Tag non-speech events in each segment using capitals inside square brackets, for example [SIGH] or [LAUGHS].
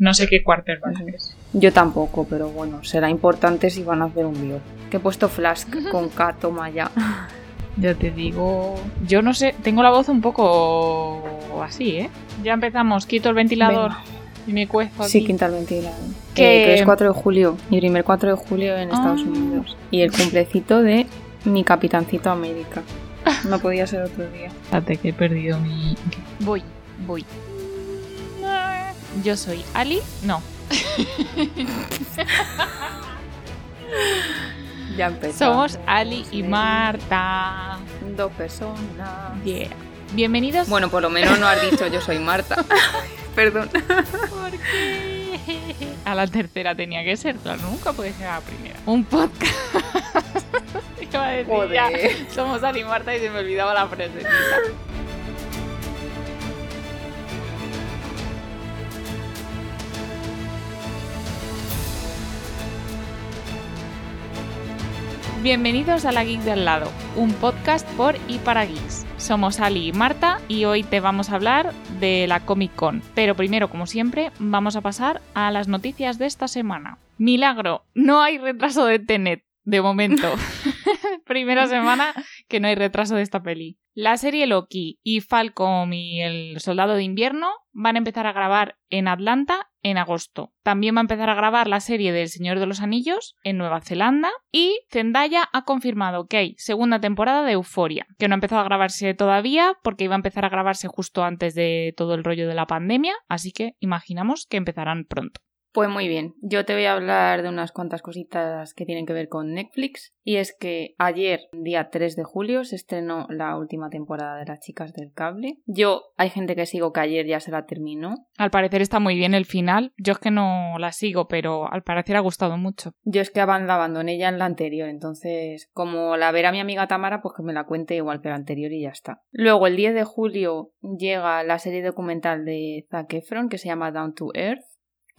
No sé qué quarterback es. Yo tampoco, pero bueno, será importante si van a hacer un bio. Que he puesto Flask con K, toma ya. [LAUGHS] Ya te digo. Yo no sé, tengo la voz un poco así, ¿eh? Ya empezamos, quito el ventilador Venga. y me cuezo aquí. Sí, quinta al ventilador. Que- Eh, que es 4 de julio, mi primer 4 de julio en Estados Ah. Unidos. Y el cumplecito de mi capitancito América. No podía ser otro día. Espérate que he perdido mi. Voy, voy. Yo soy Ali. No. [LAUGHS] Ya empezamos. Somos Ali y Marta. Dos personas. Yeah. Bienvenidos. Bueno, por lo menos no has dicho yo soy Marta. [LAUGHS] Perdón. ¿por qué? A la tercera tenía que ser, claro, nunca puede ser a la primera. Un podcast. [LAUGHS] Iba a decir ya, Joder. somos Ali y Marta y se me olvidaba la frase. Bienvenidos a La Geek de al lado, un podcast por y para geeks. Somos Ali y Marta y hoy te vamos a hablar de la Comic Con. Pero primero, como siempre, vamos a pasar a las noticias de esta semana. Milagro, no hay retraso de Tenet, de momento. [LAUGHS] [LAUGHS] Primera semana que no hay retraso de esta peli. La serie Loki y Falcon y el Soldado de Invierno van a empezar a grabar en Atlanta en agosto. También va a empezar a grabar la serie del Señor de los Anillos en Nueva Zelanda y Zendaya ha confirmado que hay segunda temporada de Euforia, que no ha empezado a grabarse todavía porque iba a empezar a grabarse justo antes de todo el rollo de la pandemia, así que imaginamos que empezarán pronto. Pues muy bien, yo te voy a hablar de unas cuantas cositas que tienen que ver con Netflix. Y es que ayer, día 3 de julio, se estrenó la última temporada de Las Chicas del Cable. Yo, hay gente que sigo que ayer ya se la terminó. Al parecer está muy bien el final, yo es que no la sigo, pero al parecer ha gustado mucho. Yo es que la abandoné ya en la anterior, entonces, como la verá mi amiga Tamara, pues que me la cuente igual que la anterior y ya está. Luego, el 10 de julio llega la serie documental de Zac Efron que se llama Down to Earth.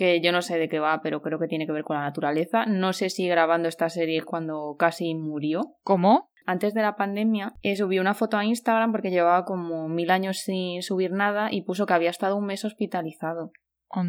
Que yo no sé de qué va, pero creo que tiene que ver con la naturaleza. No sé si grabando esta serie cuando casi murió. ¿Cómo? Antes de la pandemia, eh, subió una foto a Instagram porque llevaba como mil años sin subir nada y puso que había estado un mes hospitalizado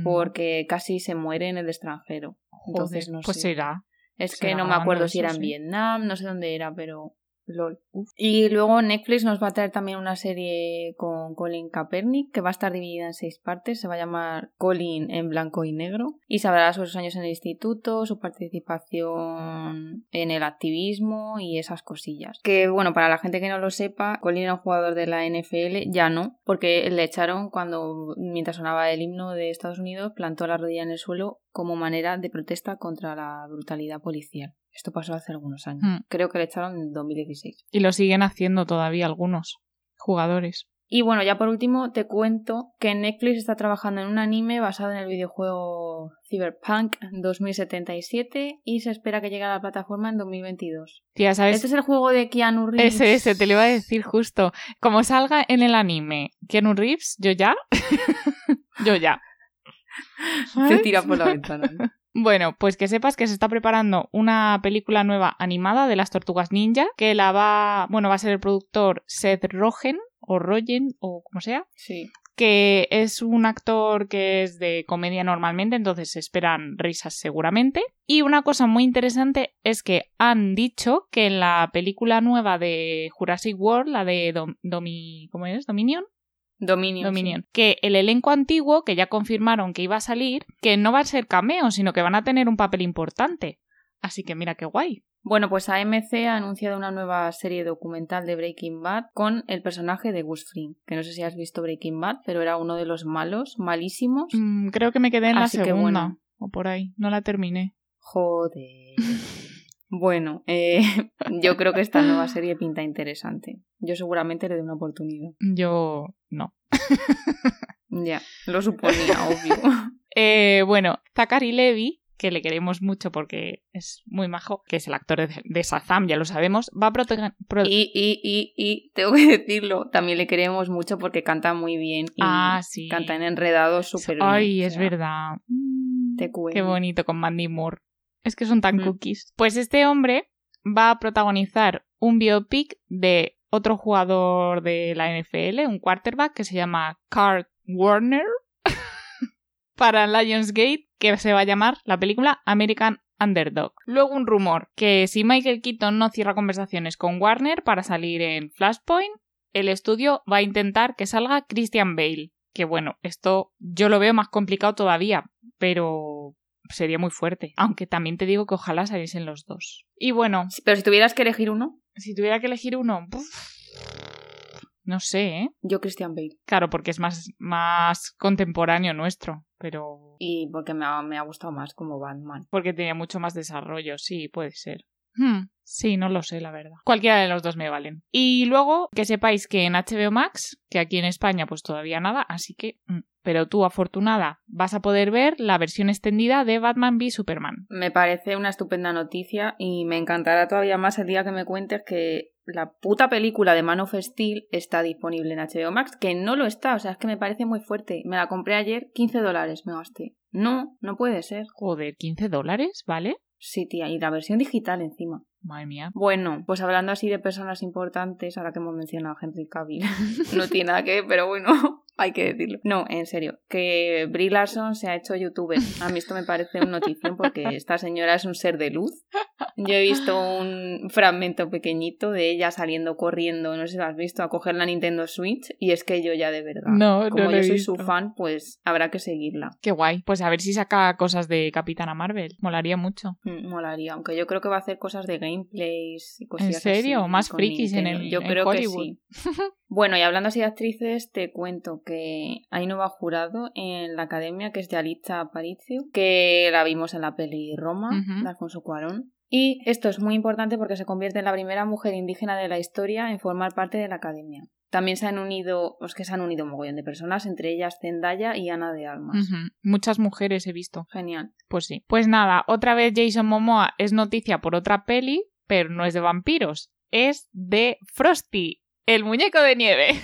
porque casi se muere en el extranjero. Entonces Joder, no pues sé. será. Es será que no me acuerdo si era en sí. Vietnam, no sé dónde era, pero lol. Y luego Netflix nos va a traer también una serie con Colin Kaepernick que va a estar dividida en seis partes. Se va a llamar Colin en blanco y negro y se hablará sobre sus años en el instituto, su participación en el activismo y esas cosillas. Que bueno, para la gente que no lo sepa, Colin era un jugador de la NFL, ya no, porque le echaron cuando mientras sonaba el himno de Estados Unidos, plantó la rodilla en el suelo como manera de protesta contra la brutalidad policial. Esto pasó hace algunos años. Hmm. Creo que le echaron en 2016. Y lo siguen haciendo todavía algunos jugadores. Y bueno, ya por último te cuento que Netflix está trabajando en un anime basado en el videojuego Cyberpunk 2077 y se espera que llegue a la plataforma en 2022. Tía, ¿sabes? Este es el juego de Keanu Reeves. Ese, ese, te lo iba a decir justo. Como salga en el anime Keanu Reeves, yo ya. [LAUGHS] yo ya. [LAUGHS] Se tira por la ventana. ¿no? [LAUGHS] Bueno, pues que sepas que se está preparando una película nueva animada de las tortugas ninja, que la va, bueno, va a ser el productor Seth Rogen, o Rogen, o como sea, Sí. que es un actor que es de comedia normalmente, entonces se esperan risas seguramente. Y una cosa muy interesante es que han dicho que en la película nueva de Jurassic World, la de Dom- Domi, ¿cómo es? Dominion, Dominion. Dominion, que el elenco antiguo, que ya confirmaron que iba a salir, que no va a ser cameo, sino que van a tener un papel importante. Así que mira qué guay. Bueno, pues AMC ha anunciado una nueva serie documental de Breaking Bad con el personaje de Gus Fring, que no sé si has visto Breaking Bad, pero era uno de los malos, malísimos. Mm, creo que me quedé en Así la segunda, bueno. o por ahí, no la terminé. Joder. [LAUGHS] Bueno, eh, [LAUGHS] yo creo que esta nueva serie pinta interesante. Yo seguramente le dé una oportunidad. Yo no. [LAUGHS] Ya, lo suponía, [LAUGHS] obvio. Eh, bueno, Zachary Levy, que le queremos mucho porque es muy majo, que es el actor de, de Shazam, ya lo sabemos, va a protagonizar... Y, y, y, y, tengo que decirlo, también le queremos mucho porque canta muy bien. Y Ah, sí. Canta en enredados súper bien. Ay, es verdad. Mm, Te cuento. Qué bonito con Mandy Moore. Es que son tan Mm. cookies. Pues este hombre va a protagonizar un biopic de otro jugador de la NFL, un quarterback que se llama Kurt Warner. [LAUGHS] para Lionsgate que se va a llamar la película American Underdog. Luego un rumor que si Michael Keaton no cierra conversaciones con Warner para salir en Flashpoint, el estudio va a intentar que salga Christian Bale. Que bueno, esto yo lo veo más complicado todavía, pero sería muy fuerte. Aunque también te digo que ojalá saliesen los dos. Y bueno. Pero si tuvieras que elegir uno. Si tuviera que elegir uno. no sé, ¿eh? Yo Christian Bale. Claro, porque es más, más contemporáneo nuestro, pero... Y porque me ha, me ha gustado más como Batman. Porque tenía mucho más desarrollo, sí, puede ser. Hmm, sí, no lo sé, la verdad. Cualquiera de los dos me valen. Y luego que sepáis que en HBO Max, que aquí en España pues todavía nada, así que... Mm, pero tú, afortunada, vas a poder ver la versión extendida de Batman v Superman. Me parece una estupenda noticia y me encantará todavía más el día que me cuentes que la puta película de Man of Steel está disponible en HBO Max, que no lo está, o sea, es que me parece muy fuerte. Me la compré ayer, 15 dólares me gasté. No, no puede ser. Joder, 15 dólares, ¿vale? Sí, tía, y la versión digital encima. Madre mía. Bueno, pues hablando así de personas importantes, ahora que hemos mencionado a Henry Cavill, [LAUGHS] no tiene nada que ver, pero bueno, hay que decirlo. No, en serio, que Brie Larson se ha hecho youtuber. A mí esto me parece un notición porque esta señora es un ser de luz. Yo he visto un fragmento pequeñito de ella saliendo corriendo, no sé si lo has visto, a coger la Nintendo Switch y es que yo ya de verdad, no, como yo soy su fan, pues habrá que seguirla. Qué guay. Pues a ver si saca cosas de Capitana Marvel. Molaría mucho. Mm, molaría, aunque yo creo que va a hacer cosas de gameplays y cosas ¿En serio? Más frikis en el Yo creo que sí. [LAUGHS] bueno, y hablando así de actrices, te cuento que hay nueva jurado en la academia que es de Alicia Aparicio, que la vimos en la peli Roma, de Alfonso Cuarón. Y esto es muy importante porque se convierte en la primera mujer indígena de la historia en formar parte de la academia. También se han unido, es que se han unido un mogollón de personas, entre ellas Zendaya y Ana de Almas. Muchas mujeres he visto. Genial. Pues sí. Pues nada, otra vez Jason Momoa es noticia por otra peli, pero no es de vampiros, es de Frosty, el muñeco de nieve.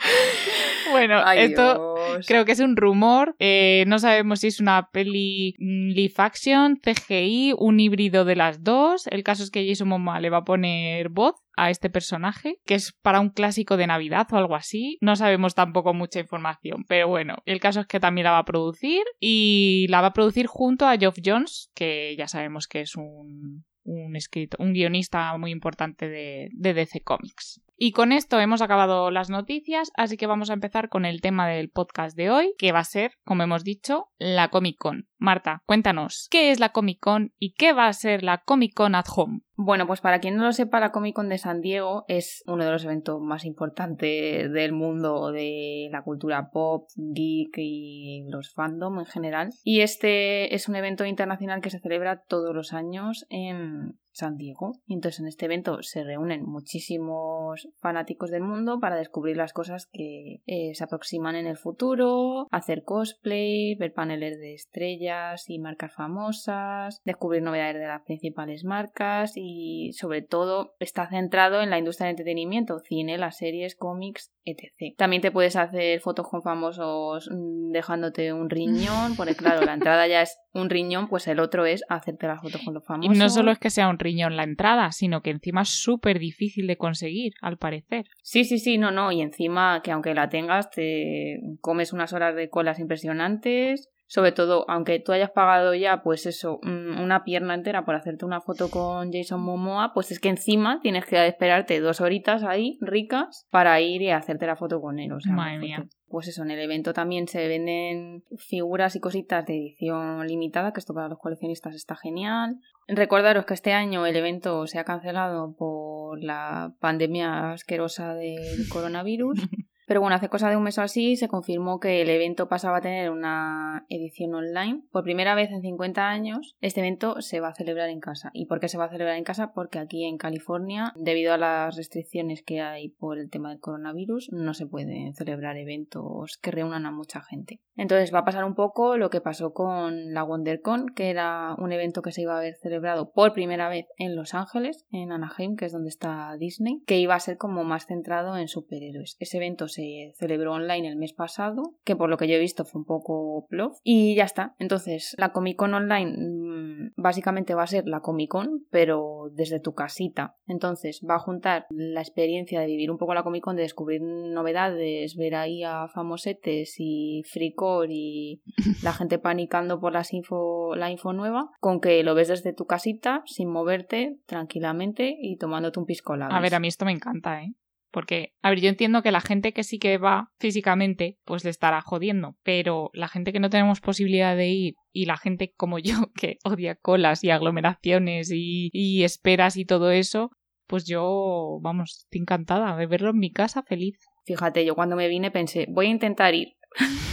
[LAUGHS] bueno, esto creo que es un rumor. Eh, no sabemos si es una peli mm, live action, CGI, un híbrido de las dos. El caso es que Jason Momoa le va a poner voz a este personaje, que es para un clásico de Navidad o algo así. No sabemos tampoco mucha información, pero bueno, el caso es que también la va a producir y la va a producir junto a Geoff Jones, que ya sabemos que es un, un, un guionista muy importante de DC Comics. Y con esto hemos acabado las noticias, así que vamos a empezar con el tema del podcast de hoy, que va a ser, como hemos dicho, la Comic Con. Marta, cuéntanos, ¿qué es la Comic Con y qué va a ser la Comic Con at Home? Bueno, pues para quien no lo sepa, la Comic Con de San Diego es uno de los eventos más importantes del mundo de la cultura pop, geek y los fandom en general. Y este es un evento internacional que se celebra todos los años en San Diego. Y entonces en este evento se reúnen muchísimos fanáticos del mundo para descubrir las cosas que eh, se aproximan en el futuro, hacer cosplay, ver paneles de estrellas y marcas famosas, descubrir novedades de las principales marcas y sobre todo está centrado en la industria del entretenimiento, cine, las series, cómics, etc. También te puedes hacer fotos con famosos mm, dejándote un riñón, porque claro, la entrada ya es un riñón, pues el otro es hacerte las fotos con los famosos. Y no solo es que sea un riñón la entrada, sino que encima es súper difícil de conseguir, al parecer. Sí, sí, sí, no, no, y encima que aunque la tengas, te comes unas horas de colas impresionantes, sobre todo, aunque tú hayas pagado ya, pues eso, una pierna entera por hacerte una foto con Jason Momoa, pues es que encima tienes que esperarte dos horitas ahí, ricas, para ir y hacerte la foto con él. O sea, Madre mía. Pues eso, en el evento también se venden figuras y cositas de edición limitada, que esto para los coleccionistas está genial. Recordaros que este año el evento se ha cancelado por la pandemia asquerosa del coronavirus. [LAUGHS] Pero bueno, hace cosa de un mes o así se confirmó que el evento pasaba a tener una edición online. Por primera vez en 50 años, este evento se va a celebrar en casa. ¿Y por qué se va a celebrar en casa? Porque aquí en California, debido a las restricciones que hay por el tema del coronavirus, no se pueden celebrar eventos que reúnan a mucha gente. Entonces va a pasar un poco lo que pasó con la WonderCon, que era un evento que se iba a haber celebrado por primera vez en Los Ángeles, en Anaheim, que es donde está Disney, que iba a ser como más centrado en superhéroes. Ese evento se se celebró online el mes pasado, que por lo que yo he visto fue un poco plof, y ya está. Entonces, la Comic Con online mm, básicamente va a ser la Comic Con, pero desde tu casita. Entonces, va a juntar la experiencia de vivir un poco la Comic Con, de descubrir novedades, ver ahí a famosetes y fricor y [LAUGHS] la gente panicando por las info, la info nueva, con que lo ves desde tu casita, sin moverte, tranquilamente y tomándote un pisco A ver, a mí esto me encanta, ¿eh? Porque, a ver, yo entiendo que la gente que sí que va físicamente, pues le estará jodiendo, pero la gente que no tenemos posibilidad de ir y la gente como yo [LAUGHS] que odia colas y aglomeraciones y, y esperas y todo eso, pues yo, vamos, estoy encantada de verlo en mi casa feliz. Fíjate, yo cuando me vine pensé, voy a intentar ir,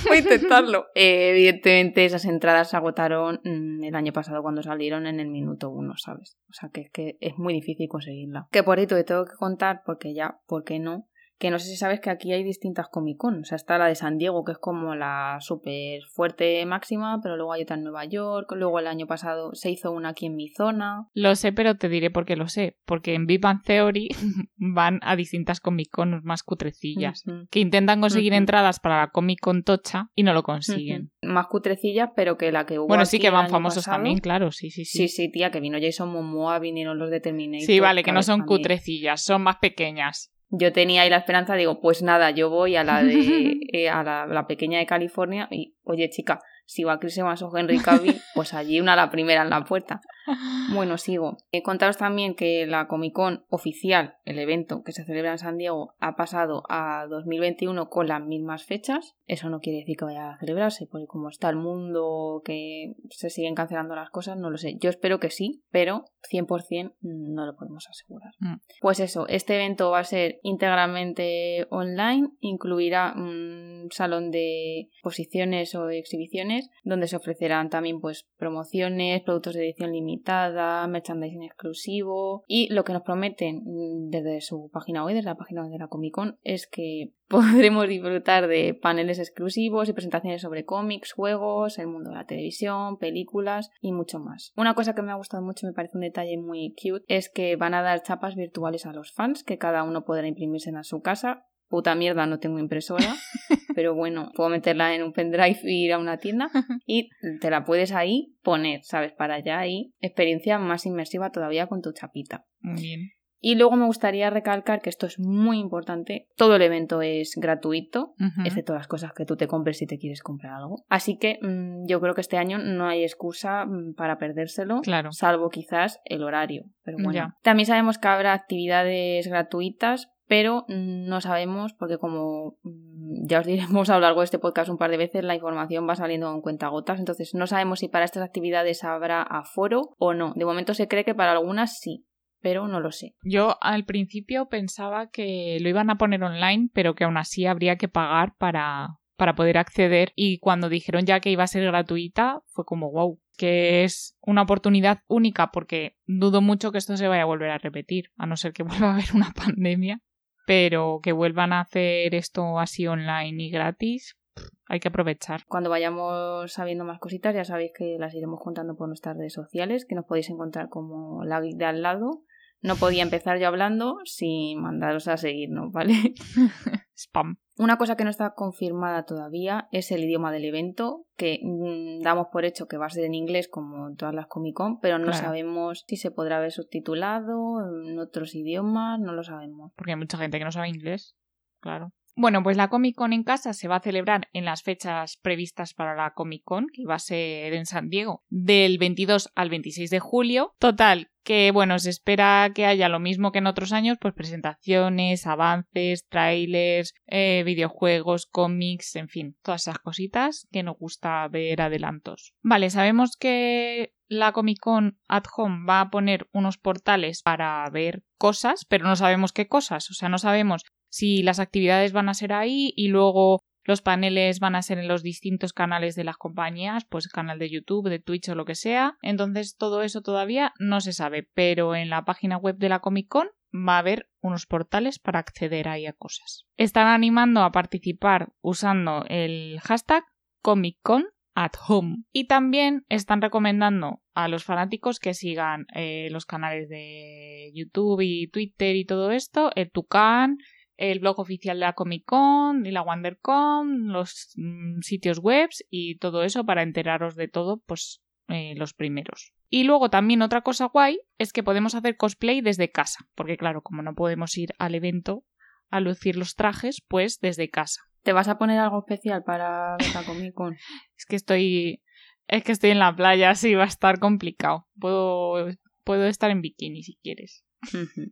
Voy a intentarlo. Eh, [LAUGHS] evidentemente, esas entradas se agotaron mm, el año pasado cuando salieron en el minuto uno, ¿sabes? O sea, que es que es muy difícil conseguirla. Que por ahí te tengo que contar, porque ya, ¿por qué no? Que no sé si sabes que aquí hay distintas Comic Con. O sea, está la de San Diego, que es como la súper fuerte máxima, pero luego hay otra en Nueva York. Luego el año pasado se hizo una aquí en mi zona. Lo sé, pero te diré por qué lo sé. Porque en Big Bang Theory [LAUGHS] van a distintas Comic Con más cutrecillas. Que intentan conseguir entradas para la Comic Con Tocha y no lo consiguen. Más cutrecillas, pero que la que hubo. Bueno, sí que van famosos también, claro, sí, sí, sí. Sí, sí, tía, que vino Jason Momoa, vinieron los de Terminator. Sí, vale, que no son cutrecillas, son más pequeñas yo tenía ahí la esperanza, digo, pues nada, yo voy a la de [LAUGHS] eh, a la, pequeña de California y, oye chica, si va Chris Evans o Henry Cavill, [LAUGHS] pues allí una la primera en la puerta. Bueno, sigo. He contaros también que la Comic Con oficial, el evento que se celebra en San Diego, ha pasado a 2021 con las mismas fechas. Eso no quiere decir que vaya a celebrarse, porque como está el mundo, que se siguen cancelando las cosas, no lo sé. Yo espero que sí, pero 100% no lo podemos asegurar. Mm. Pues eso, este evento va a ser íntegramente online, incluirá salón de exposiciones o exhibiciones donde se ofrecerán también pues promociones, productos de edición limitada, merchandising exclusivo y lo que nos prometen mm, desde su página web, desde la página de la Comic Con, es que [LAUGHS] podremos disfrutar de paneles exclusivos y presentaciones sobre cómics, juegos, el mundo de la televisión, películas y mucho más. Una cosa que me ha gustado mucho, me parece un detalle muy cute, es que van a dar chapas virtuales a los fans que cada uno podrá imprimirse en su casa puta mierda, no tengo impresora, [LAUGHS] pero bueno, puedo meterla en un pendrive e ir a una tienda [LAUGHS] y te la puedes ahí poner, ¿sabes? Para allá ahí, experiencia más inmersiva todavía con tu chapita. Muy bien. Y luego me gustaría recalcar que esto es muy importante. Todo el evento es gratuito, excepto las cosas que tú te compres si te quieres comprar algo. Así que mm, yo creo que este año no hay excusa mm, para perdérselo, claro. salvo quizás el horario. Pero bueno. También sabemos que habrá actividades gratuitas pero no sabemos porque como mm, ya os diremos [LAUGHS] a lo largo de este podcast un par de veces, la información va saliendo en cuentagotas, entonces no sabemos si para estas actividades habrá aforo o no. De momento se cree que para algunas sí, pero no lo sé. Yo al principio pensaba que lo iban a poner online, pero que aún así habría que pagar para, para poder acceder y cuando dijeron ya que iba a ser gratuita fue como wow, que es una oportunidad única porque dudo mucho que esto se vaya a volver a repetir, a no ser que [LAUGHS] vuelva a haber una pandemia pero que vuelvan a hacer esto así online y gratis, hay que aprovechar. Cuando vayamos sabiendo más cositas, ya sabéis que las iremos contando por nuestras redes sociales, que nos podéis encontrar como la de al lado. No podía empezar yo hablando sin mandaros a seguirnos, ¿vale? [LAUGHS] Spam. Una cosa que no está confirmada todavía es el idioma del evento, que mm, damos por hecho que va a ser en inglés como en todas las Comic Con, pero no sabemos si se podrá ver subtitulado en otros idiomas, no lo sabemos. Porque hay mucha gente que no sabe inglés, claro. Bueno, pues la Comic Con en casa se va a celebrar en las fechas previstas para la Comic Con, que va a ser en San Diego, del 22 al 26 de julio. Total, que bueno, se espera que haya lo mismo que en otros años, pues presentaciones, avances, trailers, eh, videojuegos, cómics, en fin, todas esas cositas que nos gusta ver adelantos. Vale, sabemos que la Comic Con at Home va a poner unos portales para ver cosas, pero no sabemos qué cosas, o sea, no sabemos si las actividades van a ser ahí y luego los paneles van a ser en los distintos canales de las compañías, pues canal de YouTube, de Twitch o lo que sea. Entonces todo eso todavía no se sabe, pero en la página web de la Comic Con va a haber unos portales para acceder ahí a cosas. Están animando a participar usando el hashtag Comic Con at home. Y también están recomendando a los fanáticos que sigan eh, los canales de YouTube y Twitter y todo esto, el Tucán, el blog oficial de la Comic Con y la WonderCon, los mm, sitios webs y todo eso para enteraros de todo, pues eh, los primeros. Y luego también otra cosa guay es que podemos hacer cosplay desde casa, porque claro, como no podemos ir al evento a lucir los trajes, pues desde casa. ¿Te vas a poner algo especial para la Comic Con? [LAUGHS] es que estoy es que estoy en la playa, así va a estar complicado. Puedo puedo estar en bikini si quieres.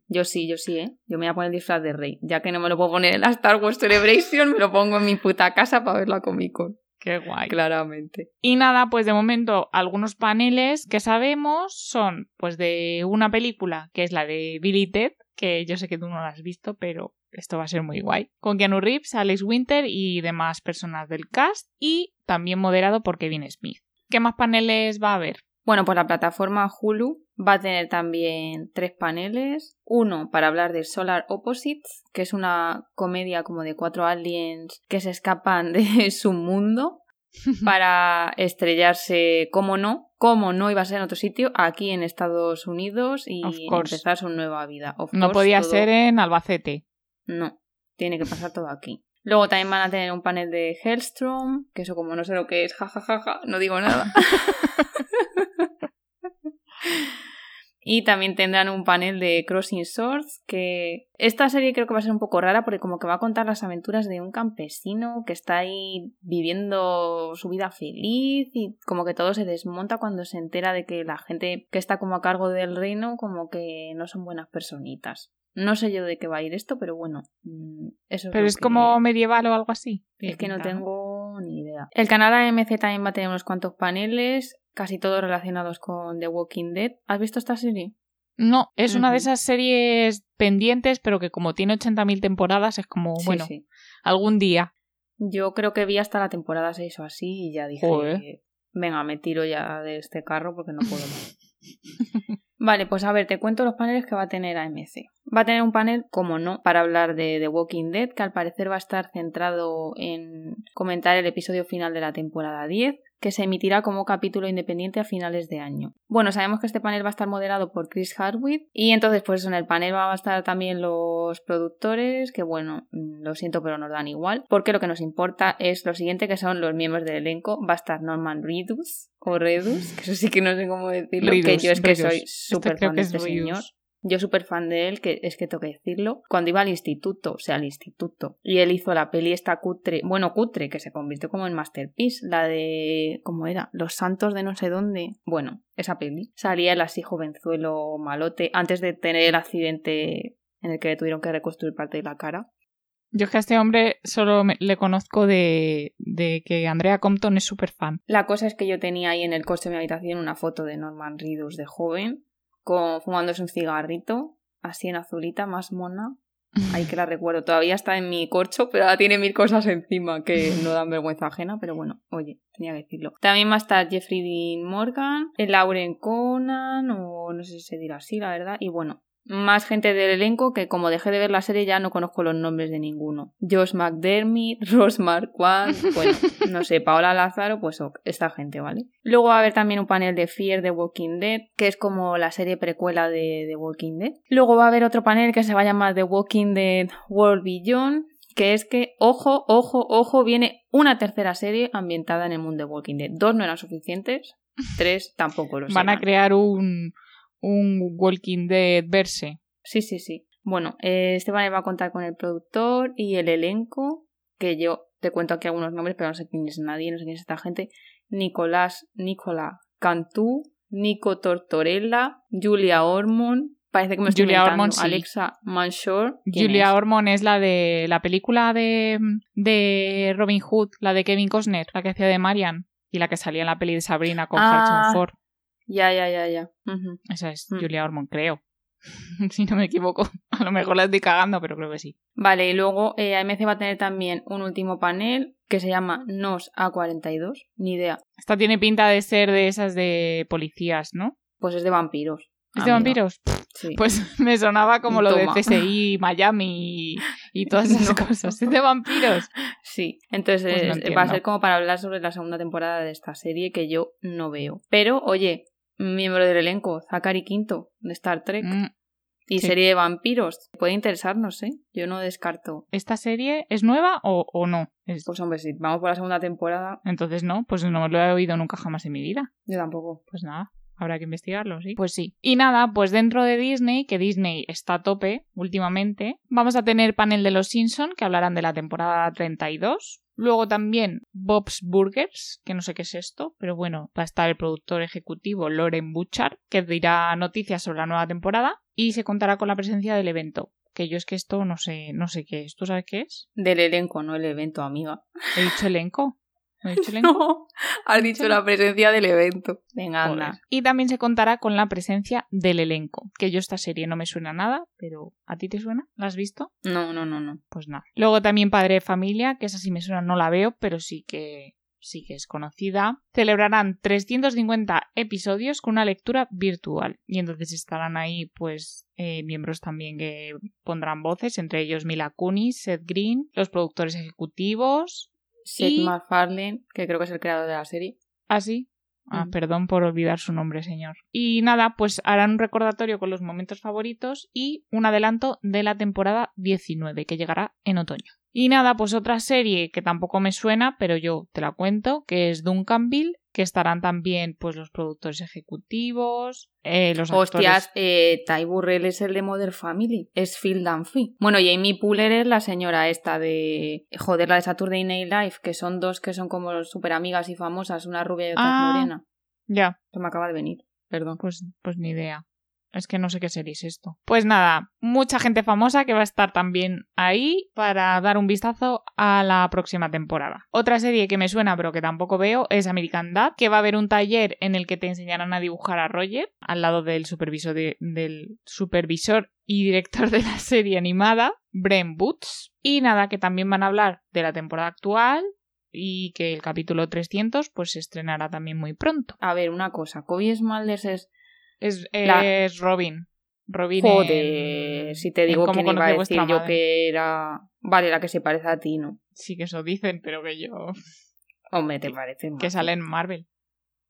Yo sí, yo sí, ¿eh? Yo me voy a poner el disfraz de rey. Ya que no me lo puedo poner en la Star Wars Celebration, me lo pongo en mi puta casa para ver la Comic Con. Qué guay. Claramente. Y nada, pues de momento algunos paneles que sabemos son pues de una película que es la de Billy Ted, que yo sé que tú no la has visto, pero esto va a ser muy guay. Con Keanu Reeves, Alex Winter y demás personas del cast y también moderado por Kevin Smith. ¿Qué más paneles va a haber? Bueno, pues la plataforma Hulu va a tener también tres paneles. Uno para hablar de Solar Opposites, que es una comedia como de cuatro aliens que se escapan [LAUGHS] de su mundo [LAUGHS] para estrellarse, como no, como no iba a ser en otro sitio, aquí en Estados Unidos y empezar su nueva vida. no podía ser en Albacete. No, tiene que pasar todo aquí. Luego también van a tener un panel de Hellstrom, que eso como no sé lo que es, jajajaja, no digo nada. [LAUGHS] Y también tendrán un panel de Crossing Swords, que esta serie creo que va a ser un poco rara porque como que va a contar las aventuras de un campesino que está ahí viviendo su vida feliz y como que todo se desmonta cuando se entera de que la gente que está como a cargo del reino como que no son buenas personitas. No sé yo de qué va a ir esto, pero bueno, mm, eso es Pero es como medieval o algo así. Es que no tengo ni idea. El canal AMC también va a tener unos cuantos paneles casi todos relacionados con The Walking Dead. ¿Has visto esta serie? No, es una de esas series pendientes, pero que como tiene 80.000 temporadas es como, bueno, algún día. Yo creo que vi hasta la temporada 6 o así y ya dije, venga, me tiro ya de este carro porque no puedo más. [LAUGHS] Vale, pues a ver, te cuento los paneles que va a tener AMC. Va a tener un panel, como no, para hablar de The Walking Dead, que al parecer va a estar centrado en comentar el episodio final de la temporada 10, que se emitirá como capítulo independiente a finales de año. Bueno, sabemos que este panel va a estar moderado por Chris Hardwick y entonces pues en el panel van a estar también los productores, que bueno, mm, lo siento pero nos dan igual, porque lo que nos importa es lo siguiente que son los miembros del elenco. Va a estar Norman Reedus o Redus, que eso sí que no sé cómo decirlo, que yo es que soy este súper fan de este señor. Yo súper fan de él, que es que tengo que decirlo. Cuando iba al instituto, o sea, al instituto, y él hizo la peli esta cutre, bueno, cutre, que se convirtió como en masterpiece, la de, ¿cómo era? Los santos de no sé dónde. Bueno, esa peli. Salía él así jovenzuelo, malote, antes de tener el accidente en el que le tuvieron que reconstruir parte de la cara. Yo es que a este hombre solo le conozco de, de que Andrea Compton es súper fan. La cosa es que yo tenía ahí en el coche de mi habitación una foto de Norman Reedus de joven con, fumándose un cigarrito, así en azulita, más mona. Ahí que la [LAUGHS] recuerdo. Todavía está en mi corcho, pero ahora tiene mil cosas encima que no dan vergüenza ajena, pero bueno, oye, tenía que decirlo. También va a estar Jeffrey Dean Morgan, el Lauren Conan, o no sé si se dirá así, la verdad. Y bueno, más gente del elenco que como dejé de ver la serie ya no conozco los nombres de ninguno. Josh McDermott, [LAUGHS] Ross Marquand, bueno, no sé, Paola Lázaro, pues esta gente, ¿vale? Luego va a haber también un panel de Fear the Walking Dead, que es como la serie precuela de The Walking Dead. Luego va a haber otro panel que se va a llamar The Walking Dead World Beyond, que es que, ojo, ojo, ojo, viene una tercera serie ambientada en el mundo de Walking Dead. Dos no eran suficientes, tres tampoco lo Van a crear un un Walking Dead verse. Sí, sí, sí. Bueno, eh, Esteban va a contar con el productor y el elenco, que yo te cuento aquí algunos nombres, pero no sé quién es nadie, no sé quién es esta gente. Nicolás, Nicola Cantú, Nico Tortorella, Julia Ormond, parece que me estoy Julia Ormond, Alexa Manshore. Julia Ormond es la de la película de, de Robin Hood, la de Kevin Costner, la que hacía de Marian, y la que salía en la peli de Sabrina con ah, Ford. Ya, ya, ya, ya. Esa es mm. Julia Ormond, creo. [LAUGHS] si no me equivoco. A lo mejor la estoy cagando, pero creo que sí. Vale, y luego eh, AMC va a tener también un último panel que se llama NOS A42. Ni idea. Esta tiene pinta de ser de esas de policías, ¿no? Pues es de vampiros. ¿Es de vampiros? Sí. Pues [LAUGHS] me sonaba como lo de CSI, Miami y, todas esas [LAUGHS] cosas. ¿Es de vampiros? Sí. Entonces pues va a ser como para hablar sobre la segunda temporada de esta serie que yo no veo. Pero, oye, miembro del elenco, Zachary Quinto, de Star Trek. Mm. Y Sí. serie de vampiros. Puede interesarnos, ¿eh? Yo no descarto. ¿Esta serie es nueva o, o no? Es- Pues hombre, si vamos por la segunda temporada, Entonces no, pues no lo he oído nunca jamás en mi vida. yo tampoco. Pues nada, habrá que investigarlo, sí. Pues sí. Y nada, pues dentro de Disney, que Disney está a tope últimamente, vamos a tener panel de los Simpson que hablarán de la temporada 32. Luego también Bob's Burgers, que no sé qué es esto, pero bueno, va a estar el productor ejecutivo Loren Butchard, que dirá noticias sobre la nueva temporada y se contará con la presencia del evento. Que yo es que esto no sé, no sé qué es. ¿Tú sabes qué es? Del elenco, no el evento, amiga. He dicho elenco. [LAUGHS] ¿No he dicho? No, has dicho la presencia del evento. Venga, Joder. anda. Y también se contará con la presencia del elenco, que yo esta serie no me suena nada, pero ¿a ti te suena? ¿La has visto? No, no, no, no. Pues nada. Luego también Padre de Familia, que esa sí me suena, no la veo, pero sí que sí que es conocida. Celebrarán 350 episodios con una lectura virtual y entonces estarán ahí pues eh, miembros también que pondrán voces, entre ellos Mila Kunis, Seth Green, los productores ejecutivos. Seth Y- MacFarlane, que creo que es el creador de la serie. Ah, Mm. perdón por olvidar su nombre, señor. Y nada, pues harán un recordatorio con los momentos favoritos y un adelanto de la temporada 19, que llegará en otoño. Y nada, pues otra serie que tampoco me suena, pero yo te la cuento, que es Duncanville, que estarán también pues los productores ejecutivos, eh, los Hostias, actores... eh, Ty Burrell es el de Modern Family. Es Phil Dunphy. Bueno, y Amy Poehler es la señora esta de... Joder, la de Saturday Night Live, que son dos que son como súper amigas y famosas, una rubia y otra Ah. morena. Ya, Se me acaba de venir, perdón. pues, pues ni idea. Es que no sé qué serie es esto. Pues nada, mucha gente famosa que va a estar también ahí para dar un vistazo a la próxima temporada. Otra serie que me suena pero que tampoco veo es American Dad, que va a haber un taller en el que te enseñarán a dibujar a Roger al lado del supervisor, de- del supervisor y director de la [LAUGHS] serie animada, Brent Boots. Y nada, que también van a hablar de la temporada actual y que el capítulo 300 pues se estrenará también muy pronto. A ver, una cosa. Kobe Smulders es... Es, La- es Robin. Robin Joder, en- si te digo quién iba a decir yo madre. que era... Vale, la que se parece a ti, ¿no? Sí que eso dicen, pero que yo... Hombre, te parece Que sale en Marvel.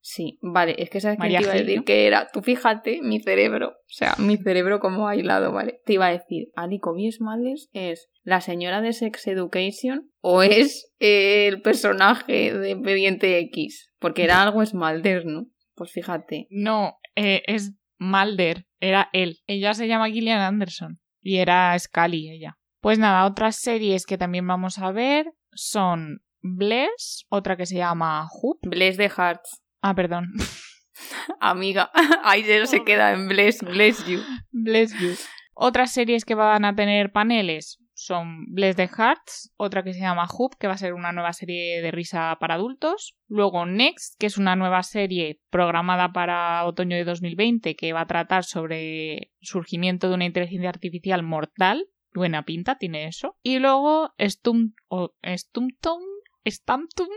Sí, vale, es que sabes que te iba a decir que era. Tú fíjate, mi cerebro, o sea, mi [LAUGHS] cerebro como ha hilado, ¿vale? Te iba a decir, Ali Smulders es la señora de Sex Education o es eh, el personaje de Expediente X, porque era [LAUGHS] algo Smulders, ¿no? Pues fíjate. No, eh, es Mulder. Era él. Ella se llama Gillian Anderson. Y era Scully, ella. Pues nada, otras series que también vamos a ver son Bless, otra que se llama Hoop. Bless the Hearts, Ah, perdón. [LAUGHS] amiga. [LAUGHS] Se- se queda en Bless, Bless You. Bless You. Otras series que van a tener paneles son Bless the Hearts, otra que se llama Hoop, que va a ser una nueva serie de risa para adultos. Luego Next, que es una nueva serie programada para otoño de 2020 que va a tratar sobre surgimiento de una inteligencia artificial mortal. Buena pinta tiene eso. Y luego Stum o Stumtom, Stamptum,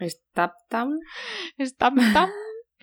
Staptown, Stamptum,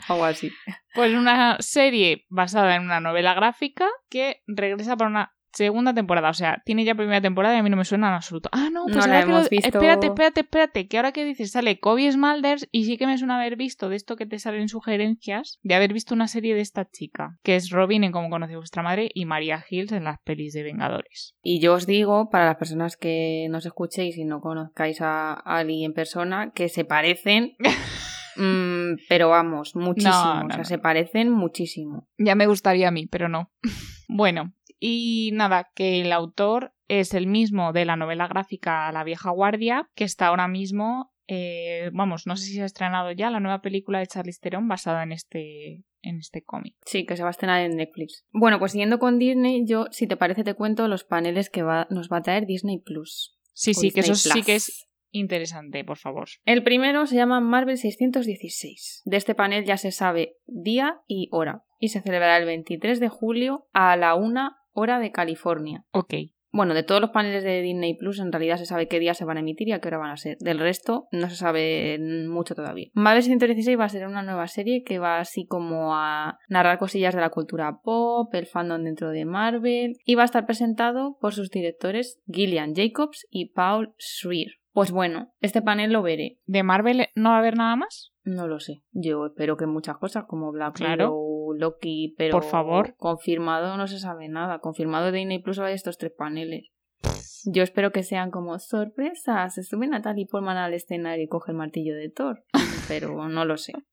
algo así. Pues una serie basada en una novela gráfica que regresa para una segunda temporada. O sea, tiene ya primera temporada y a mí no me suena en absoluto. Ah, no, pues No la lo- hemos visto. Espérate, espérate, espérate. Que ahora que dices sale Kobe Smulders y sí que me suena haber visto de esto que te salen sugerencias de haber visto una serie de esta chica, que es Robin en Cómo conoce vuestra madre y Maria Hills en las pelis de Vengadores. Y yo os digo, para las personas que nos escuchéis y no conozcáis a Ali en persona, que se parecen, [LAUGHS] mm, pero vamos, muchísimo. No, no, o sea, no. se parecen muchísimo. Ya me gustaría a mí, pero no. [LAUGHS] bueno, y nada, que el autor es el mismo de la novela gráfica La vieja guardia, que está ahora mismo, eh, vamos, no sé si se ha estrenado ya la nueva película de Charlize Theron basada en este, en este cómic. Sí, que se va a estrenar en Netflix. Bueno, pues siguiendo con Disney, yo, si te parece, te cuento los paneles que va, nos va a traer Disney Plus. Sí, sí, que eso sí que es interesante, por favor. El primero se llama Marvel 616. De este panel ya se sabe día y hora. Y se celebrará el 23 de julio a la 1 hora de California. Ok. Bueno, de todos los paneles de Disney Plus, en realidad se sabe qué día se van a emitir y a qué hora van a ser. Del resto, no se sabe mucho todavía. Marvel 116 va a ser una nueva serie que va así como a narrar cosillas de la cultura pop, el fandom dentro de Marvel, y va a estar presentado por sus directores Gillian Jacobs y Paul Schreier. Pues bueno, este panel lo veré. ¿De Marvel no va a haber nada más? No lo sé. Yo espero que muchas cosas como Black Claro. Loki, pero Por favor. confirmado no se sabe nada. Confirmado de Disney Plus hay estos tres paneles. Yo espero que sean como sorpresas. Se sube Natalie Portman al escenario y coge el martillo de Thor. Pero no lo sé. [LAUGHS]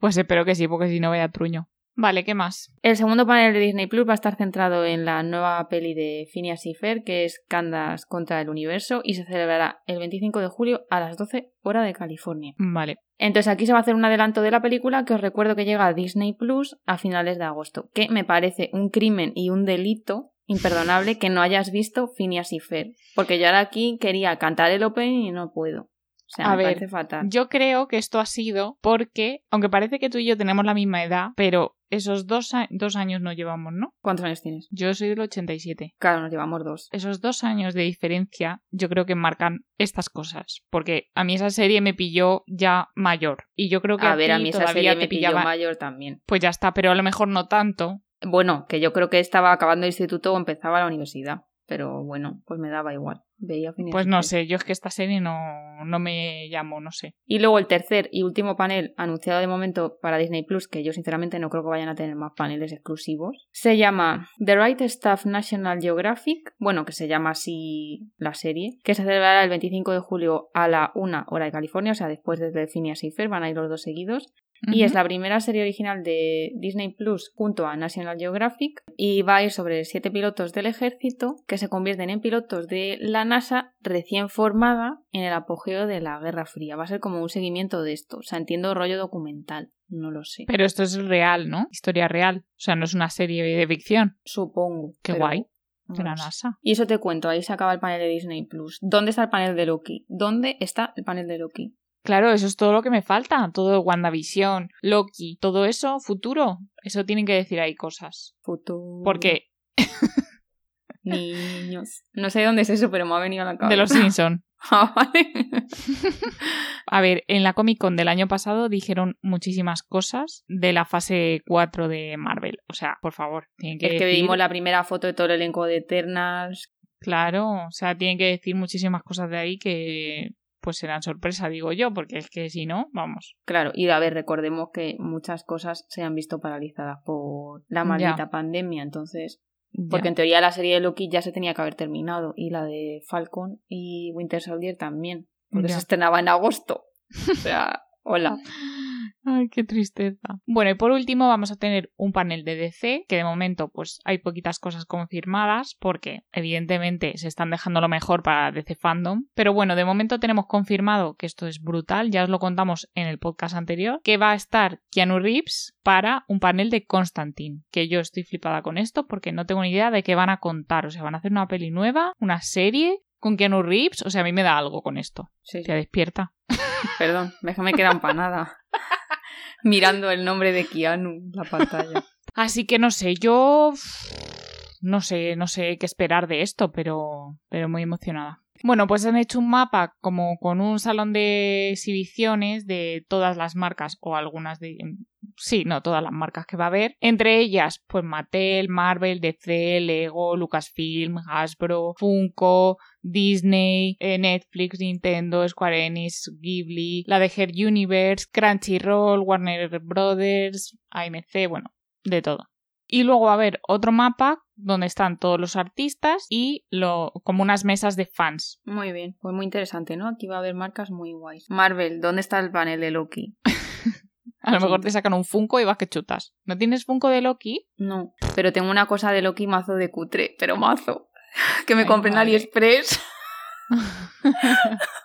Pues espero que sí, porque si no vaya truño. Vale, ¿qué más? El segundo panel de Disney Plus va a estar centrado en la nueva peli de Phineas y Fer, que es Candas contra el universo, y se celebrará el 25 de julio a las 12 hora de California. Vale. Entonces aquí se va a hacer un adelanto de la película que os recuerdo que llega a Disney Plus a finales de agosto, que me parece un crimen y un delito imperdonable que no hayas visto Phineas y Fer, porque yo ahora aquí quería cantar el opening y no puedo. O sea, A me ver, parece fatal. Yo creo que esto ha sido porque, aunque parece que tú y yo tenemos la misma edad, pero esos dos, dos años no llevamos, ¿no? ¿Cuántos años tienes? Yo soy del 87. Claro, nos llevamos dos. Esos dos años de diferencia yo creo que marcan estas cosas. Porque a mí esa serie me pilló ya mayor. Y yo creo que A ver, a mí esa serie me pilló pillaba... mayor también. Pues ya está, pero a lo mejor no tanto. Bueno, que yo creo que estaba acabando el instituto o empezaba la universidad. Pero bueno, pues me daba igual. Veía Phineas Pues no sé, yo es que esta serie no, no me llamo, no sé. Y luego el tercer y último panel anunciado de momento para Disney Plus, que yo sinceramente no creo que vayan a tener más paneles exclusivos, se llama The Right Stuff National Geographic, bueno, que se llama así la serie, que se celebrará el 25 de julio a la 1 hora de California, o sea, después de Phineas y Fer, van a ir los dos seguidos. Y es la primera serie original de Disney Plus junto a National Geographic y va a ir sobre siete pilotos del ejército que se convierten en pilotos de la NASA recién formada en el apogeo de la Guerra Fría. Va a ser como un seguimiento de esto. O sea, entiendo rollo documental. No lo sé. Pero esto es real, ¿no? Historia real. O sea, no es una serie de ficción. Supongo. Qué pero guay. De la. NASA. Y eso te cuento, ahí se acaba el panel de Disney Plus. ¿Dónde está el panel de Loki? ¿Dónde está el panel de Loki? Claro, eso es todo lo que me falta. Todo WandaVision, Loki, todo eso, futuro. Eso tienen que decir ahí cosas. Futuro. Porque [LAUGHS] Niños. No sé dónde es eso, pero me ha venido a la cabeza. de los Simpson. [LAUGHS] Ah, vale. [LAUGHS] A ver, en la Comic Con del año pasado dijeron muchísimas cosas de la fase 4 de Marvel. O sea, por favor, tienen que Es que vimos la primera foto de todo el elenco de Eternals. Claro, o sea, tienen que decir muchísimas cosas de ahí que pues serán sorpresa, digo yo, porque es que si no, vamos. Claro, y a ver, recordemos que muchas cosas se han visto paralizadas por la maldita Ya. pandemia, entonces. ya. Porque en teoría la serie de Loki ya se tenía que haber terminado, y la de Falcon y Winter Soldier también, porque Ya. se estrenaba en agosto. O sea, hola. [LAUGHS] Ay, qué tristeza. Bueno, y por último vamos a tener un panel de DC, que de momento pues hay poquitas cosas confirmadas, porque evidentemente se están dejando lo mejor para DC Fandom. Pero bueno, de momento tenemos confirmado que esto es brutal, ya os lo contamos en el podcast anterior, que va a estar Keanu Reeves para un panel de Constantine, que yo estoy flipada con esto porque no tengo ni idea de qué van a contar, o sea, van a hacer una peli nueva, una serie con Keanu Reeves, o sea, a mí me da algo con esto. Sí. Ya despierta. Perdón, déjame quedar empanada. [LAUGHS] Mirando el nombre de Keanu la pantalla. [LAUGHS] Así que no sé, yo no sé, no sé qué esperar de esto, pero, pero muy emocionada. Bueno, pues han hecho un mapa como con un salón de exhibiciones de todas las marcas o algunas de sí, no, todas las marcas que va a haber. Entre ellas, pues Mattel, Marvel, DC, Lego, Lucasfilm, Hasbro, Funko, Disney, eh, Netflix, Nintendo, Square Enix, Ghibli, la de Her Universe, Crunchyroll, Warner Brothers, AMC, bueno, de todo. Y luego va a haber otro mapa donde están todos los artistas y lo, como unas mesas de fans. Muy bien, pues muy interesante, ¿no? Aquí va a haber marcas muy guays. Marvel, ¿dónde está el panel de Loki? [LAUGHS] A lo mejor te sacan un Funko y vas que chutas. ¿No tienes Funko de Loki? No, pero tengo una cosa de Loki mazo de cutre, pero mazo. [LAUGHS] Que me Ay, compré en. AliExpress. [LAUGHS]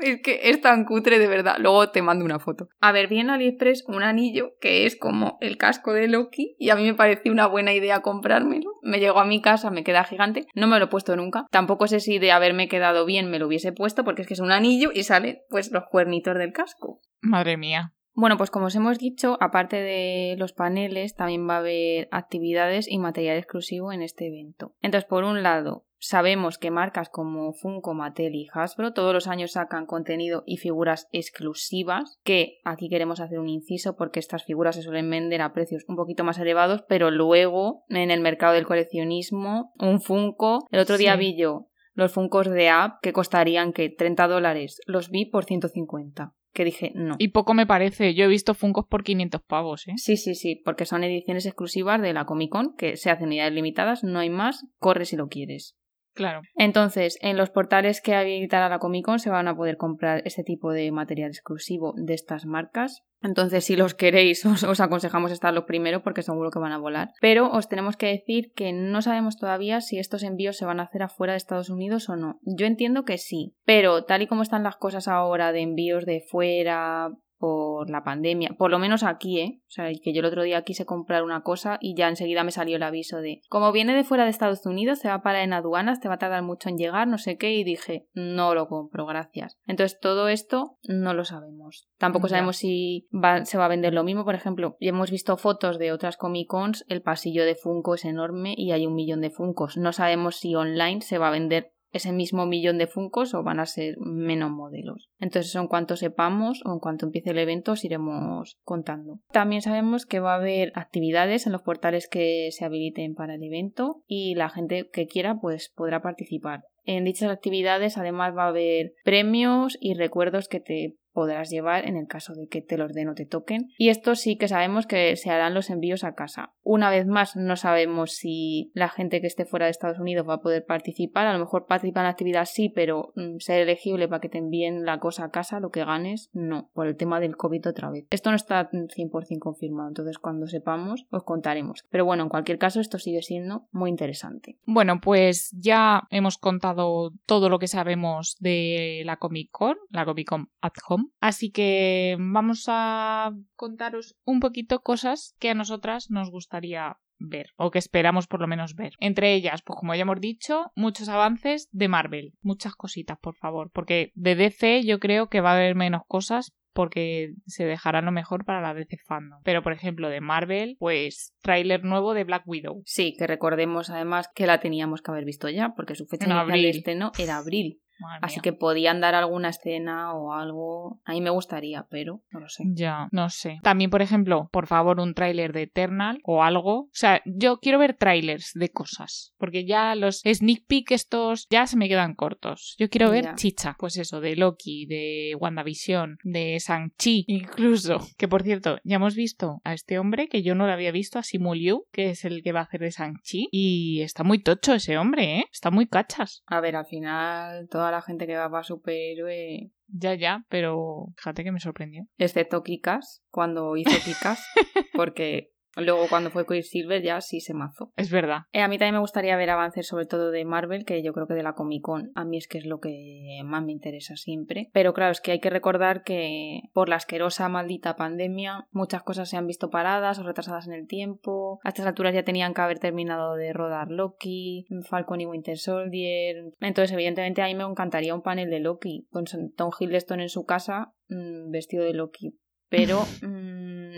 es que es tan cutre de verdad. Luego te mando una foto. A ver, vi en AliExpress un anillo que es como el casco de Loki y a mí me pareció una buena idea comprármelo. Me llegó a mi casa, me queda gigante. No me lo he puesto nunca. Tampoco sé si de haberme quedado bien me lo hubiese puesto porque es que es un anillo y sale pues los cuernitos del casco. Madre mía. Bueno, pues como os hemos dicho, aparte de los paneles, también va a haber actividades y material exclusivo en este evento. Entonces, por un lado, sabemos que marcas como Funko, Mattel y Hasbro todos los años sacan contenido y figuras exclusivas, que aquí queremos hacer un inciso porque estas figuras se suelen vender a precios un poquito más elevados, pero luego en el mercado del coleccionismo, un Funko, el otro día Sí. vi yo los Funkos de App que costarían que 30 dólares, los vi por 150. Que dije no. Y poco me parece, yo he visto Funkos por 500 pavos, ¿eh? Sí, sí, sí, porque son ediciones exclusivas de la Comic Con, que se hacen unidades limitadas, no hay más, corre si lo quieres. Claro. Entonces, en los portales que habilitará la Comic Con se van a poder comprar este tipo de material exclusivo de estas marcas. Entonces, si los queréis, [LAUGHS] os, aconsejamos estar los primero porque seguro que van a volar. Pero os tenemos que decir que no sabemos todavía si estos envíos se van a hacer afuera de Estados Unidos o no. Yo entiendo que sí, pero tal y como están las cosas ahora de envíos de fuera, por la pandemia, por lo menos aquí, ¿eh? O sea, que yo el otro día quise comprar una cosa y ya enseguida me salió el aviso de, como viene de fuera de Estados Unidos, se va a parar en aduanas, te va a tardar mucho en llegar, no sé qué, y dije, no lo compro, gracias. Entonces, todo esto no lo sabemos. Tampoco sabemos si se va a vender lo mismo, por ejemplo, ya hemos visto fotos de otras Comic Cons, el pasillo de Funko es enorme y hay un millón de Funcos. No sabemos si online se va a vender ese mismo millón de Funcos o van a ser menos modelos. Entonces, en cuanto sepamos o en cuanto empiece el evento, os iremos contando. También sabemos que va a haber actividades en los portales que se habiliten para el evento y la gente que quiera pues podrá participar. En dichas actividades además va a haber premios y recuerdos que te podrás llevar en el caso de que te los den o te toquen. Y esto sí que sabemos que se harán los envíos a casa. Una vez más, no sabemos si la gente que esté fuera de Estados Unidos va a poder participar. A lo mejor participar en la actividad sí, pero mm, ser elegible para que te envíen la cosa a casa, lo que ganes, no, por el tema del COVID otra vez. Esto no está 100% confirmado, entonces cuando sepamos os contaremos. Pero bueno, en cualquier caso, esto sigue siendo muy interesante. Bueno, pues ya hemos contado todo lo que sabemos de la Comic Con, la Comic Con at Home. Así que vamos a contaros un poquito cosas que a nosotras nos gustaría ver o que esperamos por lo menos ver. Entre ellas, pues como ya hemos dicho, muchos avances de Marvel, muchas cositas, por favor, porque de DC yo creo que va a haber menos cosas porque se dejará lo mejor para la DC fandom. Pero por ejemplo de Marvel, pues tráiler nuevo de Black Widow. Sí, que recordemos además que la teníamos que haber visto ya, porque su fecha de estreno era abril. Así que podían dar alguna escena o algo. A mí me gustaría, pero no lo sé. Ya, no sé. También, por ejemplo, por favor, un tráiler de Eternal o algo. O sea, yo quiero ver tráilers de cosas. Porque ya los sneak peek estos ya se me quedan cortos. Yo quiero ver chicha. Pues eso, de Loki, de WandaVision, de Shang-Chi, incluso. [LAUGHS] Que por cierto, ya hemos visto a este hombre que yo no lo había visto, a Simu Liu, que es el que va a hacer de Shang-Chi. Y está muy tocho ese hombre, ¿eh? Está muy cachas. A ver, al final, toda la gente que va para superhéroe. Ya, ya, pero fíjate que me sorprendió. Excepto Kikas, cuando hizo Kikas, [LAUGHS] porque Luego cuando fue Silver ya sí se mazó. Es verdad. Eh, a mí también me gustaría ver avances sobre todo de Marvel, que yo creo que de la Comic Con a mí es que es lo que más me interesa siempre. Pero claro, es que hay que recordar que por la asquerosa maldita pandemia muchas cosas se han visto paradas o retrasadas en el tiempo. A estas alturas ya tenían que haber terminado de rodar Loki, Falcon y Winter Soldier. Entonces evidentemente a mí me encantaría un panel de Loki con Tom Hiddleston en su casa mm, vestido de Loki pero [LAUGHS]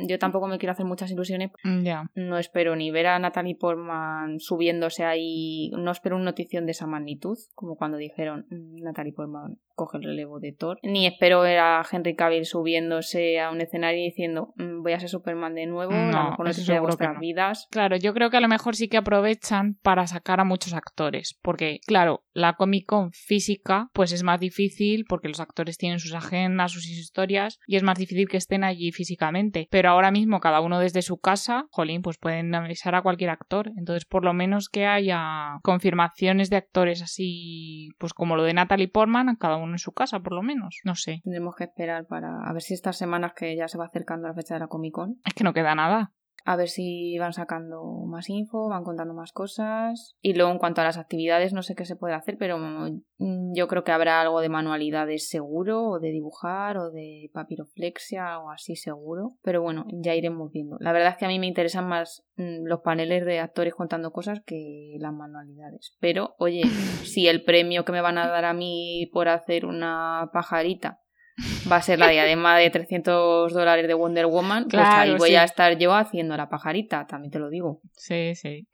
yo tampoco me quiero hacer muchas ilusiones. Mm, ya. No espero ni ver a Natalie Portman subiéndose ahí, no espero una notición de esa magnitud, como cuando dijeron mm, Natalie Portman coge el relevo de Thor, ni espero ver a Henry Cavill subiéndose a un escenario y diciendo voy a ser Superman de nuevo, a lo mejor no vuestras vidas. Claro, yo creo que a lo mejor sí que aprovechan para sacar a muchos actores, porque claro, la Comic Con física pues es más difícil porque los actores tienen sus agendas, sus historias y es más difícil que estén allí físicamente. Pero ahora mismo cada uno desde su casa, jolín, pues pueden avisar a cualquier actor. Entonces, por lo menos que haya confirmaciones de actores así, pues como lo de Natalie Portman, cada uno en su casa, por lo menos. No sé. Tendremos que esperar para a ver si estas semanas que ya se va acercando a la fecha de la Comic Con. Es que no queda nada a ver si van sacando más info, van contando más cosas. Y luego en cuanto a las actividades, no sé qué se puede hacer, pero mm, yo creo que habrá algo de manualidades seguro, o de dibujar, o de papiroflexia, o así seguro. Pero bueno, ya iremos viendo. La verdad es que a mí me interesan más mm, los paneles de actores contando cosas que las manualidades. Pero, oye, [LAUGHS] si el premio que me van a dar a mí por hacer una pajarita va a ser la diadema de 300 dólares de Wonder Woman, pues ahí voy a estar yo haciendo la pajarita, también te lo digo. Sí, sí.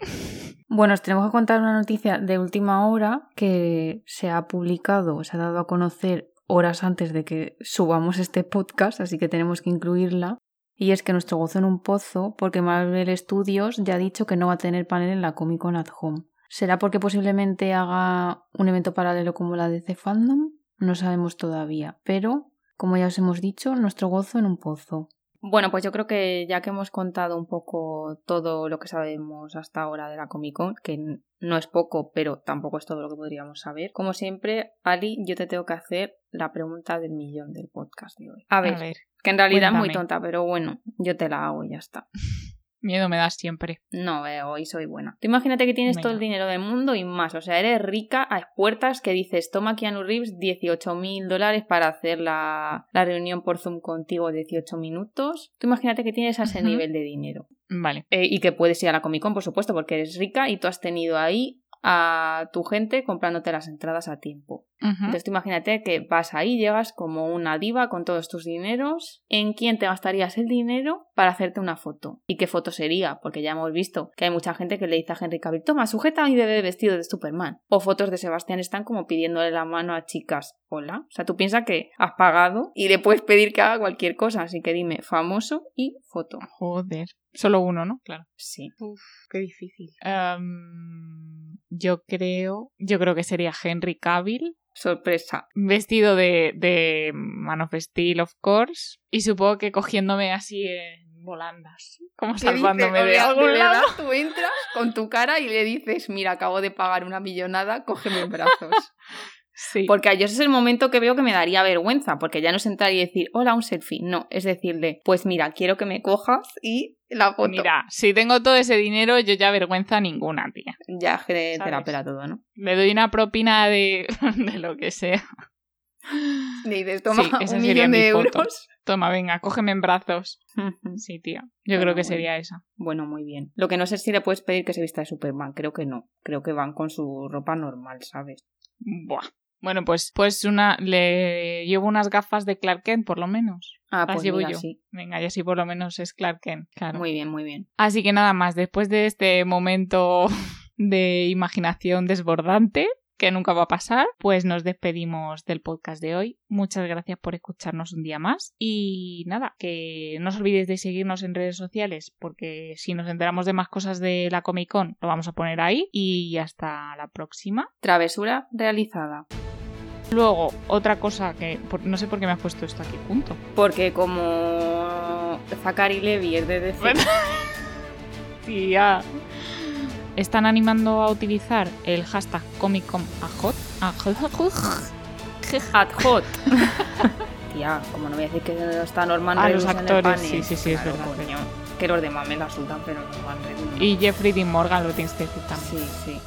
Bueno, os tenemos que contar una noticia de última hora que se ha publicado, se ha dado a conocer horas antes de que subamos este podcast, así que tenemos que incluirla. Y es que nuestro gozo en un pozo, porque Marvel Studios ya ha dicho que no va a tener panel en la Comic Con at Home. ¿Será porque posiblemente haga un evento paralelo como la de The Fandom? No sabemos todavía, pero como ya os hemos dicho, nuestro gozo en un pozo. Bueno, pues yo creo que ya que hemos contado un poco todo lo que sabemos hasta ahora de la Comic Con, que no es poco, pero tampoco es todo lo que podríamos saber, como siempre, Ali, yo te tengo que hacer la pregunta del millón del podcast de hoy. A ver, que en realidad es muy tonta, pero bueno, yo te la hago y ya está. [LAUGHS] Miedo me das siempre. No, hoy soy buena. Tú imagínate que tienes todo el dinero del mundo y más. O sea, eres rica a puertas que dices, toma Keanu Reeves 18 mil dólares para hacer la, reunión por Zoom contigo 18 minutos. Tú imagínate que tienes ese nivel de dinero. Vale. Eh, y que puedes ir a la Comic Con, por supuesto, porque eres rica y tú has tenido ahí a tu gente comprándote las entradas a tiempo. Entonces tú imagínate que vas ahí, llegas como una diva con todos tus dineros. ¿En quién te gastarías el dinero para hacerte una foto? ¿Y qué foto sería? Porque ya hemos visto que hay mucha gente que le dice a Henry Cavill, toma, sujeta a mi bebé vestido de Superman. O fotos de Sebastián están como pidiéndole la mano a chicas. Hola. O sea, tú piensas que has pagado y le puedes pedir que haga cualquier cosa. Así que dime, famoso y foto. Joder. Solo uno, ¿no? Claro. Sí. Uf, qué difícil. Yo creo. Yo creo que sería Henry Cavill sorpresa. Vestido de, de Man of Steel, of course. Y supongo que cogiéndome así en volandas. Como salvándome de algún lado. Tú entras con tu cara y le dices, mira, acabo de pagar una millonada, cógeme en brazos. [LAUGHS] Sí. Porque a ellos es el momento que veo que me daría vergüenza, porque ya no es entrar y decir, hola, un selfie. No, es decirle, pues mira, quiero que me cojas y la foto. Mira, si tengo todo ese dinero, yo ya vergüenza ninguna, tía. Ya te la pela todo, ¿no? Le doy una propina de, [LAUGHS] de lo que sea. Le dices, toma un millón de euros. Toma, venga, cógeme en brazos. [LAUGHS] sí, tía. Yo creo que sería esa. Bueno, muy bien. Lo que no sé si le puedes pedir que se vista de Superman. Creo que no. Creo que van con su ropa normal, ¿sabes? Buah. Bueno, pues, pues una, le llevo unas gafas de Clark Kent, por lo menos. Ah, pues llevo yo. Venga, y así por lo menos es Clark Kent, claro. Muy bien, muy bien. Así que nada más, después de este momento [LAUGHS] de imaginación desbordante, que nunca va a pasar, pues nos despedimos del podcast de hoy. Muchas gracias por escucharnos un día más y nada, que no os olvidéis de seguirnos en redes sociales porque si nos enteramos de más cosas de la Comic Con lo vamos a poner ahí y hasta la próxima. Travesura realizada. Luego, otra cosa que no sé por qué me has puesto esto aquí, punto. Porque como Zachary Levy es de. Bueno. [LAUGHS] Tía. Están animando a utilizar el hashtag ComicConAjot. Hot. Tía, [LAUGHS] como no voy a decir que está normal a los actores, sí, sí, sí, es verdad. que los demás me la sudan, pero no van Y Jeffrey Dean Morgan lo tienes que decir también. Sí, sí.